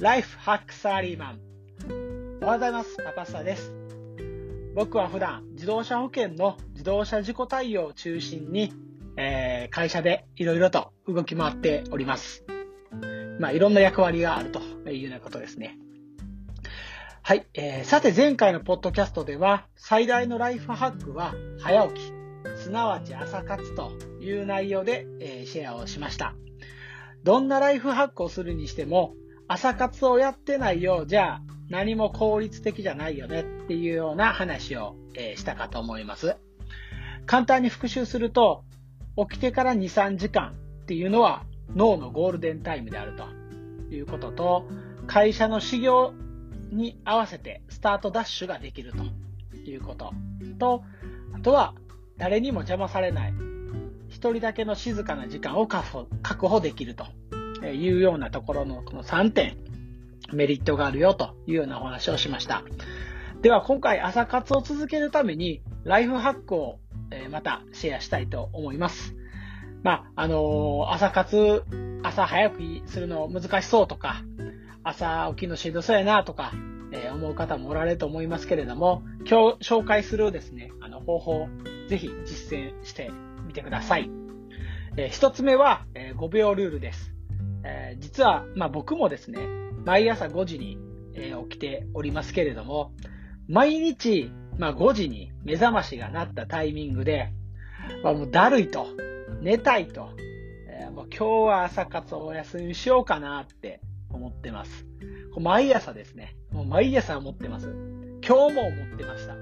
ライフハックサラリーマン。おはようございます。パパスタです。僕は普段自動車保険の自動車事故対応を中心に、えー、会社でいろいろと動き回っております。まあ、いろんな役割があるというようなことですね。はい、えー、さて前回のポッドキャストでは最大のライフハックは早起き、すなわち朝活という内容で、えー、シェアをしました。どんなライフハックをするにしても、朝活をやってないよ。うじゃ何も効率的じゃないよねっていうような話を、え、したかと思います。簡単に復習すると、起きてから2、3時間っていうのは脳のゴールデンタイムであるということと、会社の修行に合わせてスタートダッシュができるということと、あとは誰にも邪魔されない。一人だけの静かな時間を確保できると。えいうようなところのこの3点、メリットがあるよというようなお話をしました。では今回朝活を続けるためにライフハックをまたシェアしたいと思います。まあ、あのー、朝活、朝早くするの難しそうとか、朝起きのしんどそうやなとか、えー、思う方もおられると思いますけれども、今日紹介するですね、あの方法、ぜひ実践してみてください。えー、一つ目は、え、5秒ルールです。えー、実は、まあ、僕もですね、毎朝5時に、えー、起きておりますけれども、毎日、まあ、5時に目覚ましが鳴ったタイミングで、まあ、もうだるいと、寝たいと、えー、もう今日は朝活お休みしようかなって思ってます。毎朝ですね。もう毎朝思ってます。今日も思ってました。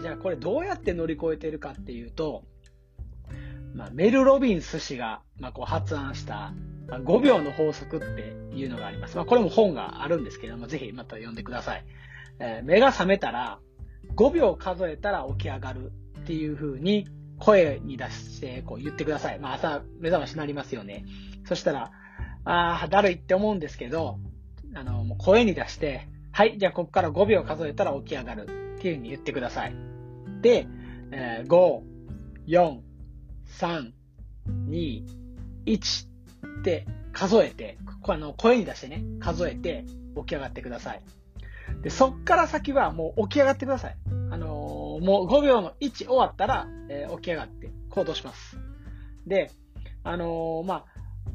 じゃあこれどうやって乗り越えてるかっていうと、まあ、メル・ロビンス氏が、まあ、こう発案した、5秒の法則っていうのがあります。まあ、これも本があるんですけども、ぜひまた読んでください。えー、目が覚めたら、5秒数えたら起き上がるっていう風に声に出してこう言ってください。まあ、朝目覚ましになりますよね。そしたら、ああ、だるいって思うんですけど、あの、もう声に出して、はい、じゃあここから5秒数えたら起き上がるっていう風に言ってください。で、えー、5、4、3、2、1って数えて、あの声に出してね、数えて起き上がってください。で、そっから先はもう起き上がってください。あのー、もう5秒の1終わったら、えー、起き上がって行動します。で、あのー、まあ、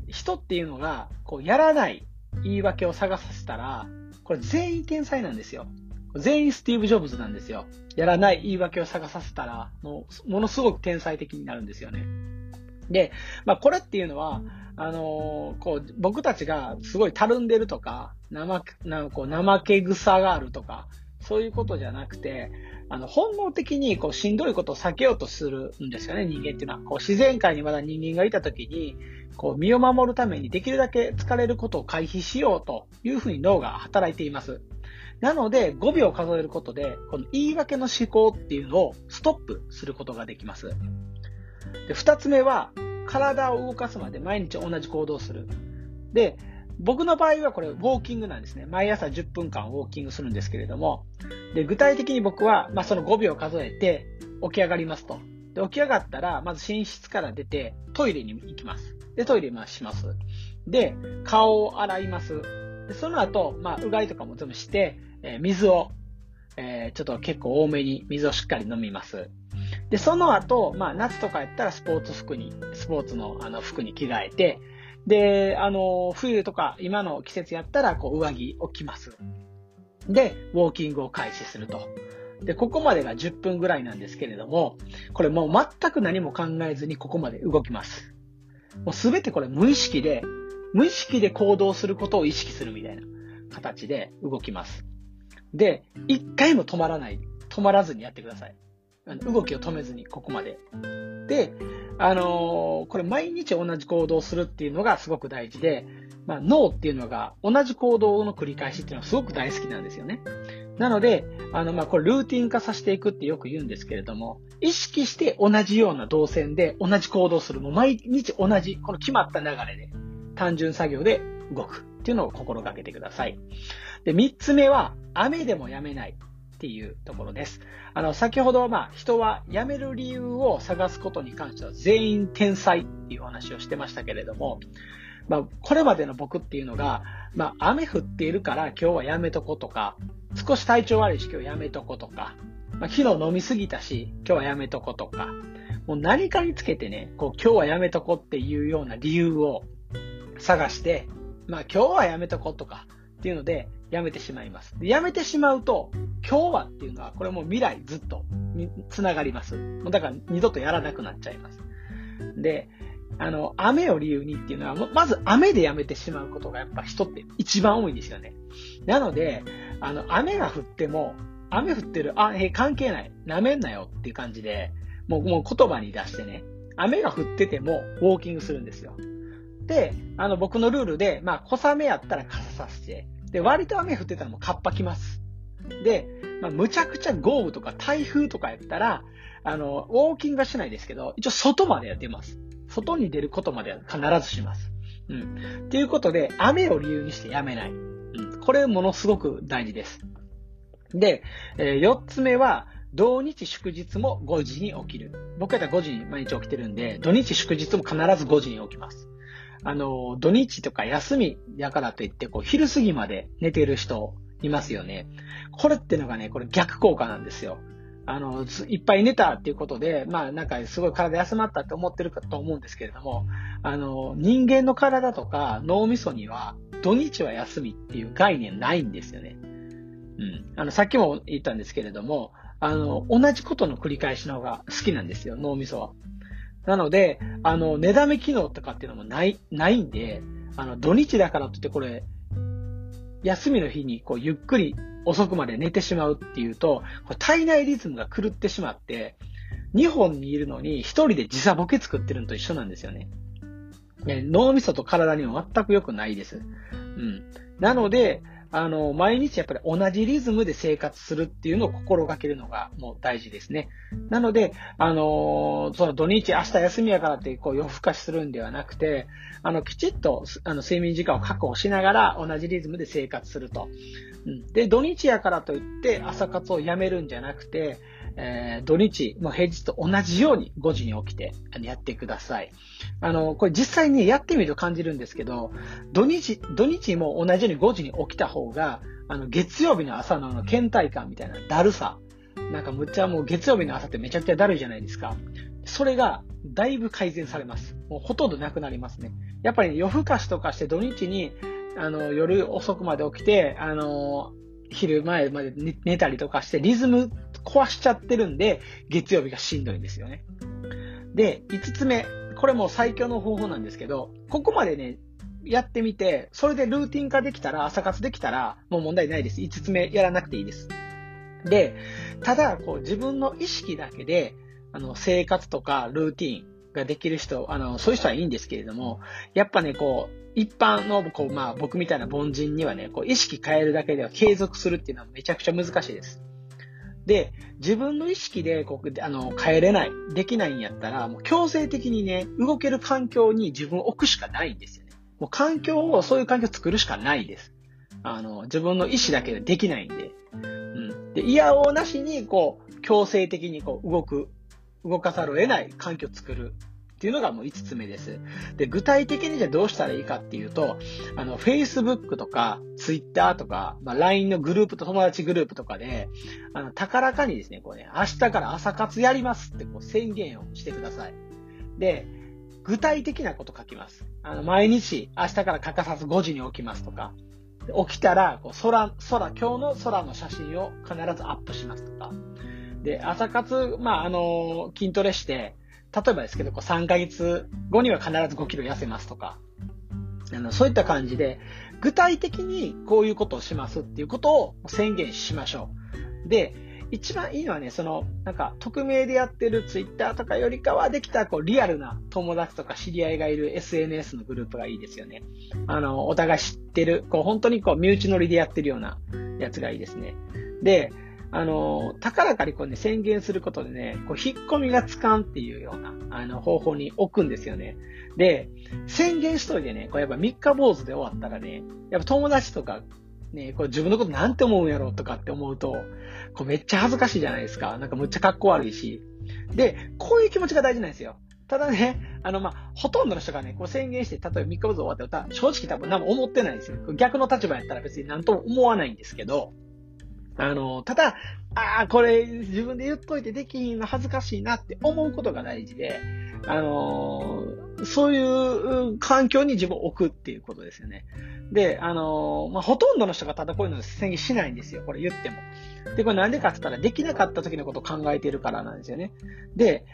人っていうのが、こう、やらない言い訳を探させたら、これ全員天才なんですよ。全員スティーブ・ジョブズなんですよ。やらない言い訳を探させたら、もう、ものすごく天才的になるんですよね。で、まあ、これっていうのは、あのー、こう、僕たちがすごいたるんでるとか、生、なんかこう、怠け草があるとか、そういうことじゃなくて、あの、本能的に、こう、しんどいことを避けようとするんですよね、人間っていうのは。こう、自然界にまだ人間がいたときに、こう、身を守るためにできるだけ疲れることを回避しようというふうに脳が働いています。なので、5秒数えることで、この言い訳の思考っていうのをストップすることができます。で、2つ目は、体を動かすまで毎日同じ行動する。で、僕の場合はこれ、ウォーキングなんですね。毎朝10分間ウォーキングするんですけれども、で、具体的に僕は、まあ、その5秒数えて起き上がりますと。で、起き上がったら、まず寝室から出て、トイレに行きます。で、トイレします。で、顔を洗います。で、その後、まあ、うがいとかも全部して、えー、水を、えー、ちょっと結構多めに水をしっかり飲みます。で、その後、まあ、夏とかやったらスポーツ服に、スポーツのあの服に着替えて、で、あの、冬とか今の季節やったら、こう、上着を着ます。で、ウォーキングを開始すると。で、ここまでが10分ぐらいなんですけれども、これもう全く何も考えずにここまで動きます。もうすべてこれ無意識で、無意識で行動することを意識するみたいな形で動きます。で、一回も止まらない。止まらずにやってください。動きを止めずに、ここまで。で、あのー、これ毎日同じ行動をするっていうのがすごく大事で、まあ、脳っていうのが同じ行動の繰り返しっていうのはすごく大好きなんですよね。なので、あの、まあ、これルーティン化させていくってよく言うんですけれども、意識して同じような動線で同じ行動する。もう毎日同じ、この決まった流れで、単純作業で動くっていうのを心がけてください。で、三つ目は、雨でもやめない。っていうところです。あの、先ほど、まあ、人は辞める理由を探すことに関しては全員天才っていうお話をしてましたけれども、まあ、これまでの僕っていうのが、まあ、雨降っているから今日はやめとことか、少し体調悪いし今日やめとことか、まあ、昨日飲みすぎたし今日はやめとことか、もう何かにつけてね、こう今日はやめとこっていうような理由を探して、まあ今日はやめとことかっていうのでやめてしまいます。でやめてしまうと、今日はっていうのはこれも未来ずっとつながります。だから二度とやらなくなっちゃいます。で、あの、雨を理由にっていうのは、まず雨でやめてしまうことがやっぱ人って一番多いんですよね。なので、あの、雨が降っても、雨降ってる、あ、え、関係ない。舐めんなよっていう感じで、もう、もう言葉に出してね、雨が降っててもウォーキングするんですよ。で、あの、僕のルールで、まあ、小雨やったら傘さして、で、割と雨降ってたらもうカッパ来ます。で、まあ、むちゃくちゃ豪雨とか台風とかやったら、あの、ウォーキングはしないですけど、一応外までやってます。外に出ることまでは必ずします。うん。っていうことで、雨を理由にしてやめない。うん。これものすごく大事です。で、えー、4つ目は、同日祝日も5時に起きる。僕やったら5時に毎日起きてるんで、土日祝日も必ず5時に起きます。あの、土日とか休みやからといって、こう、昼過ぎまで寝てる人いますよね。これってのがね、これ逆効果なんですよ。あの、いっぱい寝たっていうことで、まあなんかすごい体休まったって思ってるかと思うんですけれども、あの、人間の体とか脳みそには土日は休みっていう概念ないんですよね。うん。あの、さっきも言ったんですけれども、あの、同じことの繰り返しの方が好きなんですよ、脳みそは。なので、あの、寝だめ機能とかっていうのもない、ないんで、あの、土日だからといってこれ、休みの日にこうゆっくり遅くまで寝てしまうっていうと、体内リズムが狂ってしまって、2本にいるのに1人で時差ボケ作ってるのと一緒なんですよね。脳みそと体には全く良くないです。うん。なので、あの、毎日やっぱり同じリズムで生活するっていうのを心がけるのがもう大事ですね。なので、あの、その土日明日休みやからってこう夜更かしするんではなくて、あの、きちっとあの睡眠時間を確保しながら同じリズムで生活すると。うん。で、土日やからといって朝活をやめるんじゃなくて、えー、土日、も平日と同じように5時に起きてやってください。あの、これ実際にやってみると感じるんですけど、土日、土日も同じように5時に起きた方が、あの、月曜日の朝のあの、倦怠感みたいなだるさ、なんかむっちゃもう月曜日の朝ってめちゃくちゃだるいじゃないですか。それがだいぶ改善されます。もうほとんどなくなりますね。やっぱり、夜更かしとかして土日に、あの、夜遅くまで起きて、あの、昼前まで寝たりとかしてリズム壊しちゃってるんで、月曜日がしんどいんですよね。で、5つ目。これも最強の方法なんですけど、ここまでね、やってみて、それでルーティン化できたら、朝活できたら、もう問題ないです。5つ目やらなくていいです。で、ただ、こう自分の意識だけで、あの、生活とかルーティンができる人、あの、そういう人はいいんですけれども、やっぱね、こう、一般の、こう、まあ、僕みたいな凡人にはね、こう、意識変えるだけでは継続するっていうのはめちゃくちゃ難しいです。で、自分の意識でこうあの変えれない、できないんやったら、もう強制的にね、動ける環境に自分を置くしかないんですよね。もう環境を、そういう環境を作るしかないです。あの、自分の意思だけでできないんで。うん。で、嫌をなしに、こう、強制的にこう動く、動かざるを得ない環境を作るっていうのがもう5つ目です。で、具体的にじゃどうしたらいいかっていうと、あの、Facebook とか Twitter とか、まあ、LINE のグループと友達グループとかで、あの、高らかにですね、こうね、明日から朝活やりますってこう宣言をしてください。で、具体的なこと書きます。あの、毎日明日から欠かさず5時に起きますとか、起きたら、こう空、空、今日の空の写真を必ずアップしますとか。で、朝活、まあ、あの、筋トレして、例えばですけど、こう3ヶ月後には必ず5キロ痩せますとか、あのそういった感じで、具体的にこういうことをしますっていうことを宣言しましょう。で、一番いいのはね、その、なんか、匿名でやってるツイッターとかよりかは、できた、こう、リアルな友達とか知り合いがいる SNS のグループがいいですよね。あの、お互い知ってる、こう、本当にこう、身内乗りでやってるようなやつがいいですね。で、あの、高らかにこうね、宣言することでね、こう、引っ込みがつかんっていうような、あの、方法に置くんですよね。で、宣言しといてね、こうやっぱ三日坊主で終わったらね、やっぱ友達とか、ね、こう自分のことなんて思うんやろうとかって思うと、こうめっちゃ恥ずかしいじゃないですか。なんかむっちゃ格好悪いし。で、こういう気持ちが大事なんですよ。ただね、あの、まあ、ほとんどの人がね、こう宣言して、例えば3日後終わったら、正直多分何も思ってないんですよ。逆の立場やったら別に何とも思わないんですけど、あの、ただ、ああ、これ自分で言っといてできひんの恥ずかしいなって思うことが大事で、あのー、そういう環境に自分を置くっていうことですよね。で、あのー、まあ、ほとんどの人がただこういうの宣言しないんですよ。これ言っても。で、これなんでかって言ったら、できなかった時のことを考えてるからなんですよね。で、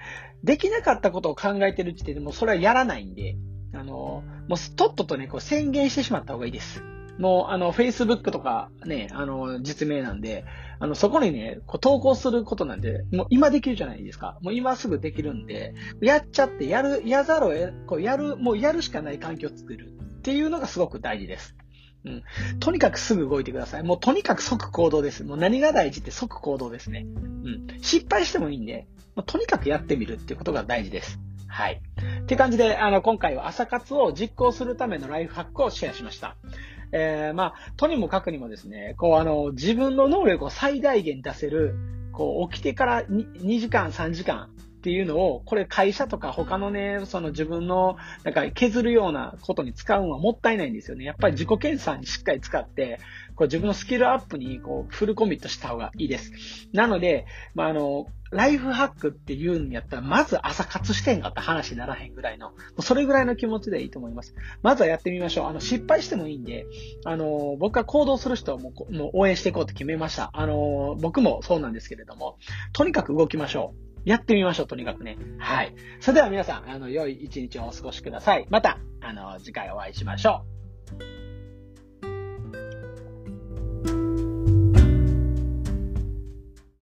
できなかったことを考えてる時点でもそれはやらないんで、あのー、もうとっととね、こう宣言してしまった方がいいです。もう、あの、Facebook とかね、あの、実名なんで、あの、そこにね、こう投稿することなんで、もう今できるじゃないですか。もう今すぐできるんで、やっちゃって、やる、やざるをえ、こうやる、もうやるしかない環境を作るっていうのがすごく大事です。うん。とにかくすぐ動いてください。もうとにかく即行動です。もう何が大事って即行動ですね。うん。失敗してもいいんで、もうとにかくやってみるっていうことが大事です。はい。って感じで、あの、今回は朝活を実行するためのライフハックをシェアしました。えー、まあ、とにもかくにもですね、こう、あの、自分の能力を最大限出せる、こう、起きてから 2, 2時間、3時間っていうのを、これ会社とか他のね、その自分の、なんか削るようなことに使うのはもったいないんですよね。やっぱり自己検査にしっかり使って、こう自分のスキルアップにこうフルコミットした方がいいです。なので、まあ、あの、ライフハックっていうんやったら、まず朝活してんかった話にならへんぐらいの、それぐらいの気持ちでいいと思います。まずはやってみましょう。あの、失敗してもいいんで、あの、僕が行動する人はもうもう応援していこうって決めました。あの、僕もそうなんですけれども、とにかく動きましょう。やってみましょう、とにかくね。はい。それでは皆さん、あの、良い一日をお過ごしください。また、あの、次回お会いしましょう。